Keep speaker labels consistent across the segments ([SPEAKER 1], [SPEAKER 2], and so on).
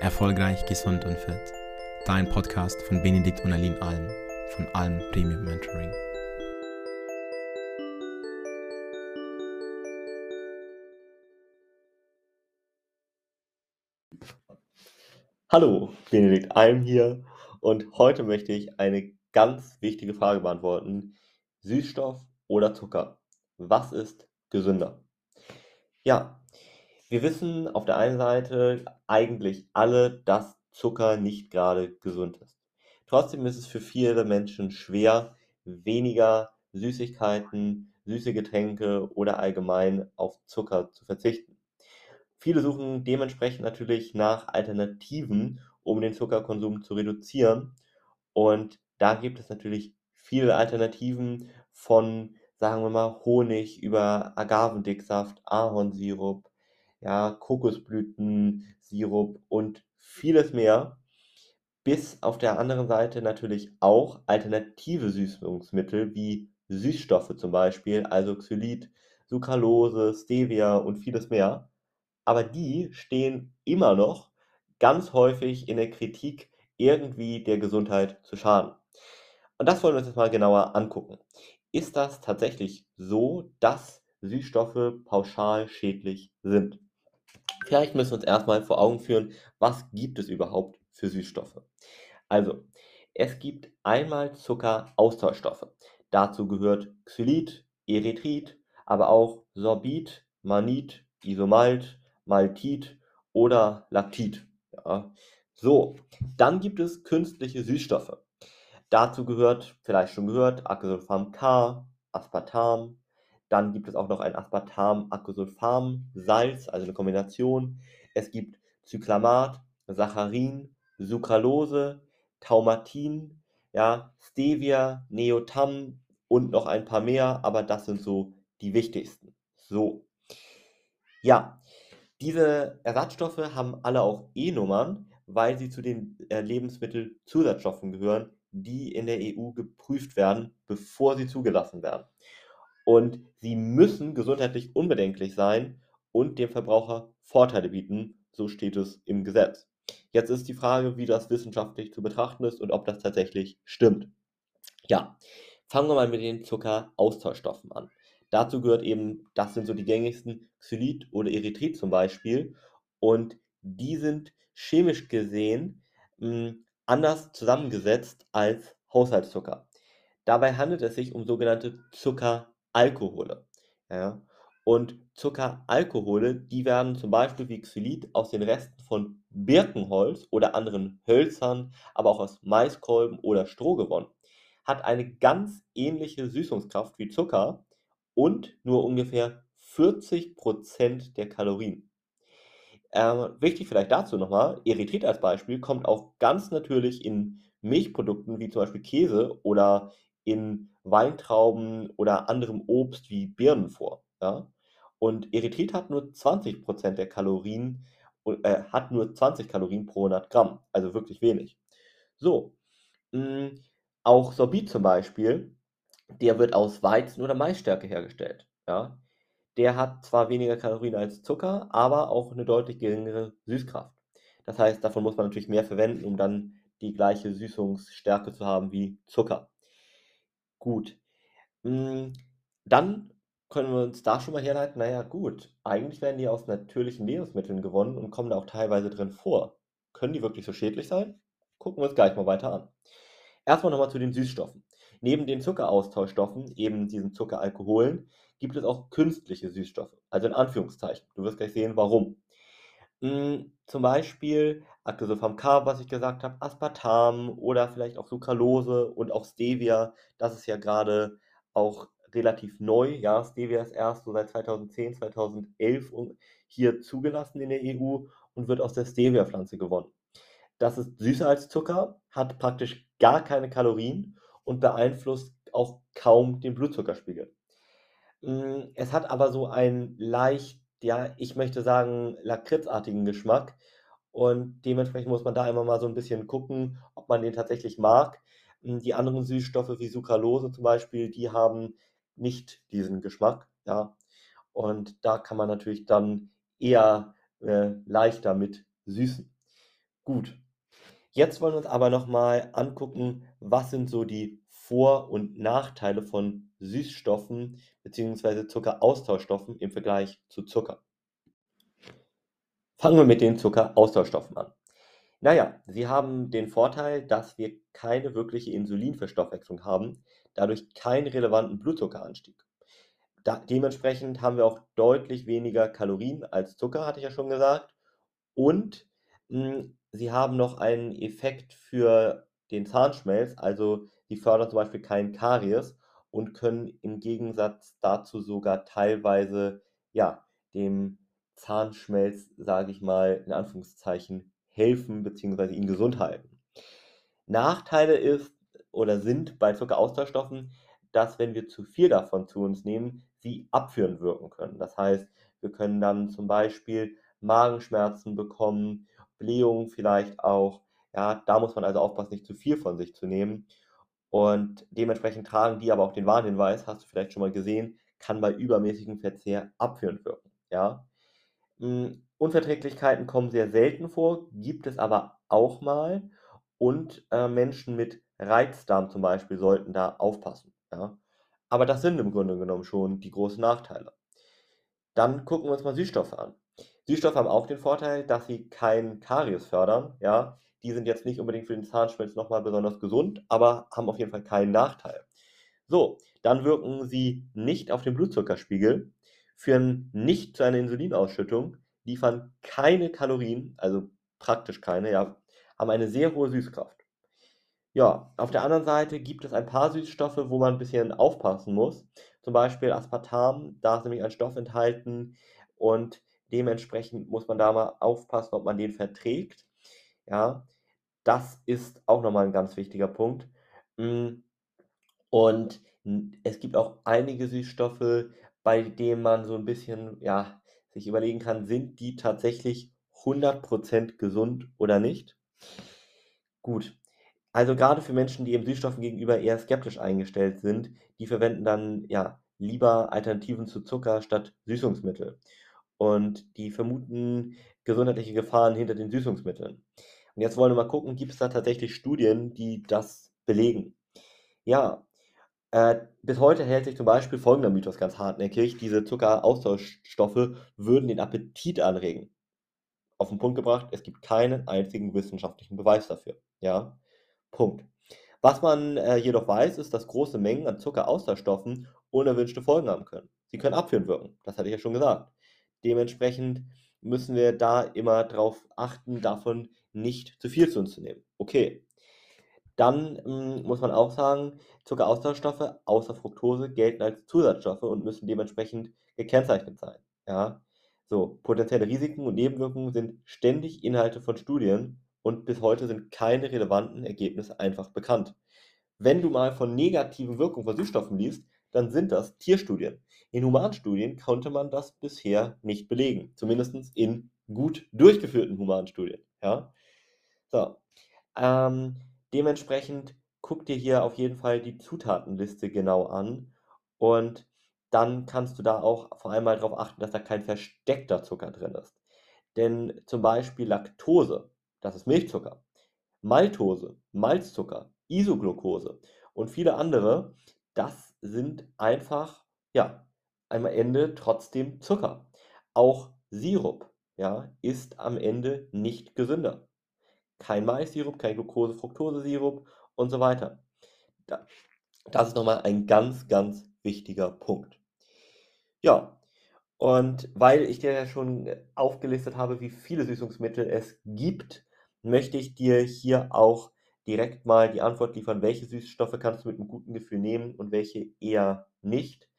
[SPEAKER 1] Erfolgreich, gesund und fit. Dein Podcast von Benedikt und Aline Alm von Alm Premium Mentoring.
[SPEAKER 2] Hallo, Benedikt Alm hier und heute möchte ich eine ganz wichtige Frage beantworten. Süßstoff oder Zucker? Was ist gesünder? Ja, wir wissen auf der einen Seite eigentlich alle, dass Zucker nicht gerade gesund ist. Trotzdem ist es für viele Menschen schwer, weniger Süßigkeiten, süße Getränke oder allgemein auf Zucker zu verzichten. Viele suchen dementsprechend natürlich nach Alternativen, um den Zuckerkonsum zu reduzieren. Und da gibt es natürlich viele Alternativen von, sagen wir mal, Honig über Agavendicksaft, Ahornsirup, ja, Kokosblütensirup und vieles mehr. Bis auf der anderen Seite natürlich auch alternative Süßungsmittel wie Süßstoffe zum Beispiel, also Xylit, Sucralose, Stevia und vieles mehr. Aber die stehen immer noch ganz häufig in der Kritik, irgendwie der Gesundheit zu schaden. Und das wollen wir uns jetzt mal genauer angucken. Ist das tatsächlich so, dass Süßstoffe pauschal schädlich sind? Vielleicht müssen wir uns erstmal vor Augen führen, was gibt es überhaupt für Süßstoffe? Also, es gibt einmal Zuckeraustauschstoffe. Dazu gehört Xylit, Erythrit, aber auch Sorbit, Manit, Isomalt, Maltit oder Lactit. Ja. So, dann gibt es künstliche Süßstoffe. Dazu gehört, vielleicht schon gehört, Acrylsulfam K, Aspartam, dann gibt es auch noch ein Aspartam-Acrylsulfam-Salz, also eine Kombination. Es gibt Cyclamat, Saccharin, Sucralose, Taumatin, ja, Stevia, Neotam und noch ein paar mehr, aber das sind so die wichtigsten. So. Ja, diese Ersatzstoffe haben alle auch E-Nummern, weil sie zu den äh, Lebensmittelzusatzstoffen gehören, die in der EU geprüft werden, bevor sie zugelassen werden und sie müssen gesundheitlich unbedenklich sein und dem Verbraucher Vorteile bieten, so steht es im Gesetz. Jetzt ist die Frage, wie das wissenschaftlich zu betrachten ist und ob das tatsächlich stimmt. Ja, fangen wir mal mit den Zuckeraustauschstoffen an. Dazu gehört eben, das sind so die gängigsten, Xylit oder Erythrit zum Beispiel. Und die sind chemisch gesehen mh, hm, anders zusammengesetzt als Haushaltszucker. Dabei handelt es sich um sogenannte Zucker Alkohole. Ja? Und Zuckeralkohole, die werden zum Beispiel wie Xylit aus den Resten von Birkenholz oder anderen Hölzern, aber auch aus Maiskolben oder Stroh gewonnen. Hat eine ganz ähnliche Süßungskraft wie Zucker und nur ungefähr 40% der Kalorien. Ähm, wichtig vielleicht dazu nochmal, Erythrit als Beispiel kommt auch ganz natürlich in Milchprodukten wie zum Beispiel Käse oder in Weintrauben oder anderem Obst wie Birnen vor. Ja? Und Erythrit hat nur 20% der Kalorien, äh, hat nur 20 Kalorien pro 100 Gramm, also wirklich wenig. So, mh, hm, auch Sorbit zum Beispiel, der wird aus Weizen- oder Maisstärke hergestellt. Ja? Der hat zwar weniger Kalorien als Zucker, aber auch eine deutlich geringere Süßkraft. Das heißt, davon muss man natürlich mehr verwenden, um dann die gleiche Süßungsstärke zu haben wie Zucker. Gut. Hm, dann können wir uns da schon mal herleiten, naja, gut, eigentlich werden die aus natürlichen Lebensmitteln gewonnen und kommen da auch teilweise drin vor. Können die wirklich so schädlich sein? Gucken wir uns gleich mal weiter an. Erstmal nochmal zu den Süßstoffen. Neben den Zuckeraustauschstoffen, eben diesen Zuckeralkoholen, gibt es auch künstliche Süßstoffe, also in Anführungszeichen. Du wirst gleich sehen, warum. Hm, zum Beispiel Acrylsulfam K, was ich gesagt habe, Aspartam oder vielleicht auch Sucralose und auch Stevia. Das ist ja gerade auch relativ neu. Ja, Stevia ist erst so seit 2010, 2011 hier zugelassen in der EU und wird aus der Stevia-Pflanze gewonnen. Das ist süßer als Zucker, hat praktisch gar keine Kalorien und beeinflusst auch kaum den Blutzuckerspiegel. Hm, es hat aber so einen leicht ja, ich möchte sagen, lakritzartigen Geschmack. Und dementsprechend muss man da immer mal so ein bisschen gucken, ob man den tatsächlich mag. Hm, die anderen Süßstoffe wie Sucralose zum Beispiel, die haben nicht diesen Geschmack, ja. Und da kann man natürlich dann eher äh, leichter mit süßen. Gut. Jetzt wollen wir uns aber nochmal angucken, was sind so die Vor- und Nachteile von Süßstoffen bzw. Zuckeraustauschstoffen im Vergleich zu Zucker. Fangen wir mit den Zuckeraustauschstoffen an. Naja, sie haben den Vorteil, dass wir keine wirkliche Insulinverstoffwechslung haben, dadurch keinen relevanten Blutzuckeranstieg. Da, dementsprechend haben wir auch deutlich weniger Kalorien als Zucker, hatte ich ja schon gesagt. Und mh, hm, sie haben noch einen Effekt für den Zahnschmelz, also sie fördern zum Beispiel keinen Karies und können im Gegensatz dazu sogar teilweise ja, dem Zahnschmelz, sage ich mal, in Anführungszeichen helfen bzw. ihn gesund halten. Nachteile ist oder sind bei Zuckeraustauschstoffen, dass wenn wir zu viel davon zu uns nehmen, sie abführend wirken können. Das heißt, wir können dann zum Beispiel Magenschmerzen bekommen, Blähungen vielleicht auch. Ja, da muss man also aufpassen, nicht zu viel von sich zu nehmen. Und dementsprechend tragen die aber auch den Warnhinweis, hast du vielleicht schon mal gesehen, kann bei übermäßigem Verzehr abführend wirken. Ja? Hm, Unverträglichkeiten kommen sehr selten vor, gibt es aber auch mal. Und äh, Menschen mit Reizdarm zum Beispiel sollten da aufpassen. Ja? Aber das sind im Grunde genommen schon die großen Nachteile. Dann gucken wir uns mal Süßstoffe an. Süßstoffe haben auch den Vorteil, dass sie kein Karies fördern. Ja? Die sind jetzt nicht unbedingt für den Zahnschmelz nochmal besonders gesund, aber haben auf jeden Fall keinen Nachteil. So, dann wirken sie nicht auf den Blutzuckerspiegel, führen nicht zu einer Insulinausschüttung, liefern keine Kalorien, also praktisch keine, ja, haben eine sehr hohe Süßkraft. Ja, auf der anderen Seite gibt es ein paar Süßstoffe, wo man ein bisschen aufpassen muss. Zum Beispiel Aspartam, da ist nämlich ein Stoff enthalten und dementsprechend muss man da mal aufpassen, ob man den verträgt. Ja, das ist auch nochmal ein ganz wichtiger Punkt. Hm, und es gibt auch einige Süßstoffe, bei denen man so ein bisschen, ja, sich überlegen kann, sind die tatsächlich 100% gesund oder nicht? Gut, also gerade für Menschen, die eben Süßstoffen gegenüber eher skeptisch eingestellt sind, die verwenden dann ja lieber Alternativen zu Zucker statt Süßungsmittel. Und die vermuten gesundheitliche Gefahren hinter den Süßungsmitteln. Und jetzt wollen wir mal gucken, gibt es da tatsächlich Studien, die das belegen? Ja, äh, bis heute hält sich zum Beispiel folgender Mythos ganz hartnäckig: Diese Zuckeraustauschstoffe würden den Appetit anregen. Auf den Punkt gebracht, es gibt keinen einzigen wissenschaftlichen Beweis dafür. Ja, Punkt. Was man äh, jedoch weiß, ist, dass große Mengen an Zuckeraustauschstoffen unerwünschte Folgen haben können. Sie können abführend wirken, das hatte ich ja schon gesagt. Dementsprechend müssen wir da immer darauf achten, davon nicht zu viel zu uns zu nehmen. Okay. Dann ähm, muss man auch sagen, Zuckeraustauschstoffe außer Fructose gelten als Zusatzstoffe und müssen dementsprechend gekennzeichnet sein. Ja? So, potenzielle Risiken und Nebenwirkungen sind ständig Inhalte von Studien und bis heute sind keine relevanten Ergebnisse einfach bekannt. Wenn du mal von negativen Wirkungen von Süßstoffen liest, dann sind das Tierstudien. In Humanstudien konnte man das bisher nicht belegen, zumindest in gut durchgeführten Humanstudien. Ja? So. Ähm, dementsprechend guck dir hier auf jeden Fall die Zutatenliste genau an und dann kannst du da auch vor allem mal darauf achten, dass da kein versteckter Zucker drin ist. Denn zum Beispiel Laktose, das ist Milchzucker, Maltose, Malzzucker, Isoglucose und viele andere, das sind einfach, ja, am Ende trotzdem Zucker. Auch Sirup, ja, ist am Ende nicht gesünder. Kein Mais-Sirup, kein Glucose-Fructose-Sirup und so weiter. Das ist nochmal ein ganz, ganz wichtiger Punkt. Ja, und weil ich dir ja schon aufgelistet habe, wie viele Süßungsmittel es gibt, möchte ich dir hier auch direkt mal die Antwort liefern, welche Süßstoffe kannst du mit einem guten Gefühl nehmen und welche eher nicht.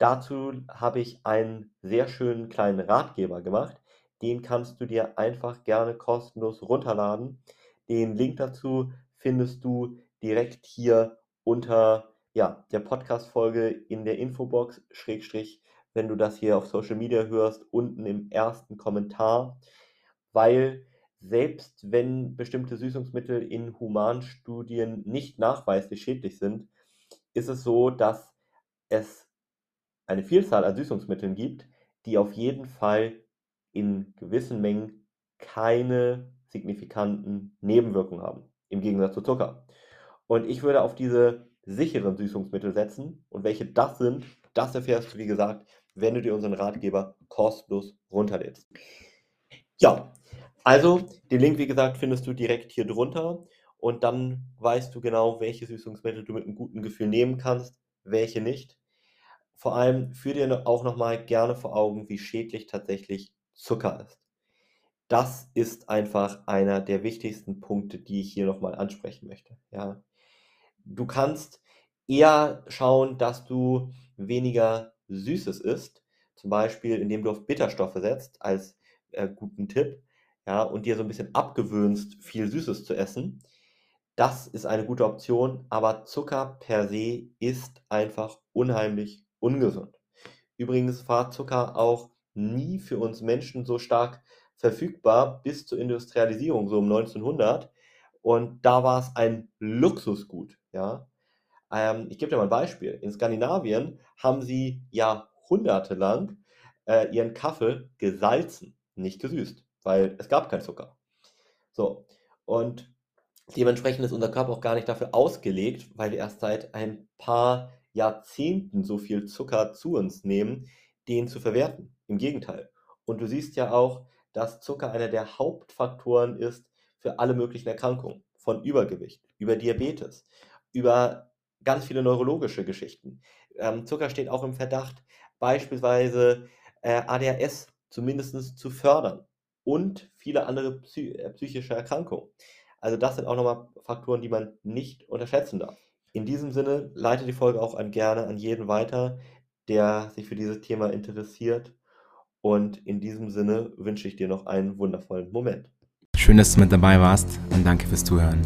[SPEAKER 2] Dazu habe ich einen sehr schönen kleinen Ratgeber gemacht. Den kannst du dir einfach gerne kostenlos runterladen. Den Link dazu findest du direkt hier unter ja, der Podcast-Folge in der Infobox, Schrägstrich, wenn du das hier auf Social Media hörst, unten im ersten Kommentar, weil selbst wenn bestimmte Süßungsmittel in Humanstudien nicht nachweislich schädlich sind, ist es so, dass es eine Vielzahl an Süßungsmitteln gibt, die auf jeden Fall in gewissen Mengen keine signifikanten Nebenwirkungen haben, im Gegensatz zu Zucker. Und ich würde auf diese sicheren Süßungsmittel setzen. Und welche das sind, das erfährst du, wie gesagt, wenn du dir unseren Ratgeber kostenlos runterlädst. Ja, also den Link, wie gesagt, findest du direkt hier drunter. Und dann weißt du genau, welche Süßungsmittel du mit einem guten Gefühl nehmen kannst, welche nicht. Vor allem führ dir auch nochmal gerne vor Augen, wie schädlich tatsächlich Zucker ist. Das ist einfach einer der wichtigsten Punkte, die ich hier nochmal ansprechen möchte. Ja. Du kannst eher schauen, dass du weniger Süßes isst, zum Beispiel indem du auf Bitterstoffe setzt, als äh, guten Tipp, ja, und dir so ein bisschen abgewöhnst, viel Süßes zu essen. Das ist eine gute Option, aber Zucker per se ist einfach unheimlich ungesund. Übrigens war Zucker auch nie für uns Menschen so stark verfügbar bis zur Industrialisierung, so um 1900. Und da war es ein Luxusgut. Ja? Ähm, ich gebe dir mal ein Beispiel. In Skandinavien haben sie jahrhundertelang äh, ihren Kaffee gesalzen, nicht gesüßt, weil es gab keinen Zucker. So, und dementsprechend ist unser Körper auch gar nicht dafür ausgelegt, weil wir erst seit ein paar Jahrzehnten so viel Zucker zu uns nehmen, den zu verwerten. Im Gegenteil. Und du siehst ja auch, dass Zucker einer der Hauptfaktoren ist für alle möglichen Erkrankungen, von Übergewicht über Diabetes, über ganz viele neurologische Geschichten. Ähm, Zucker steht auch im Verdacht, beispielsweise äh, ADHS zumindest zu fördern und viele andere psy äh, psychische Erkrankungen. Also das sind auch nochmal Faktoren, die man nicht unterschätzen darf. In diesem Sinne leite die Folge auch an, gerne an jeden weiter, der sich für dieses Thema interessiert. Und in diesem Sinne wünsche ich dir noch einen wundervollen Moment.
[SPEAKER 1] Schön, dass du mit dabei warst und danke fürs Zuhören.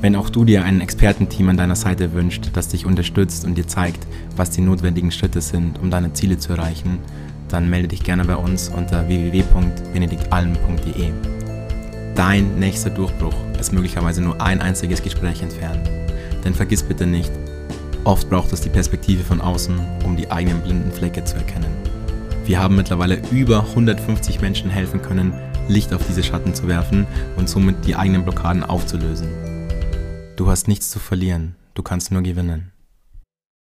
[SPEAKER 1] Wenn auch du dir ein Expertenteam an deiner Seite wünscht, das dich unterstützt und dir zeigt, was die notwendigen Schritte sind, um deine Ziele zu erreichen, dann melde dich gerne bei uns unter www.benediktalm.de. Dein nächster Durchbruch ist möglicherweise nur ein einziges Gespräch entfernt. Denn vergiss bitte nicht, oft braucht es die Perspektive von außen, um die eigenen blinden Flecke zu erkennen. Wir haben mittlerweile über 150 Menschen helfen können, Licht auf diese Schatten zu werfen und somit die eigenen Blockaden aufzulösen. Du hast nichts zu verlieren, du kannst nur gewinnen.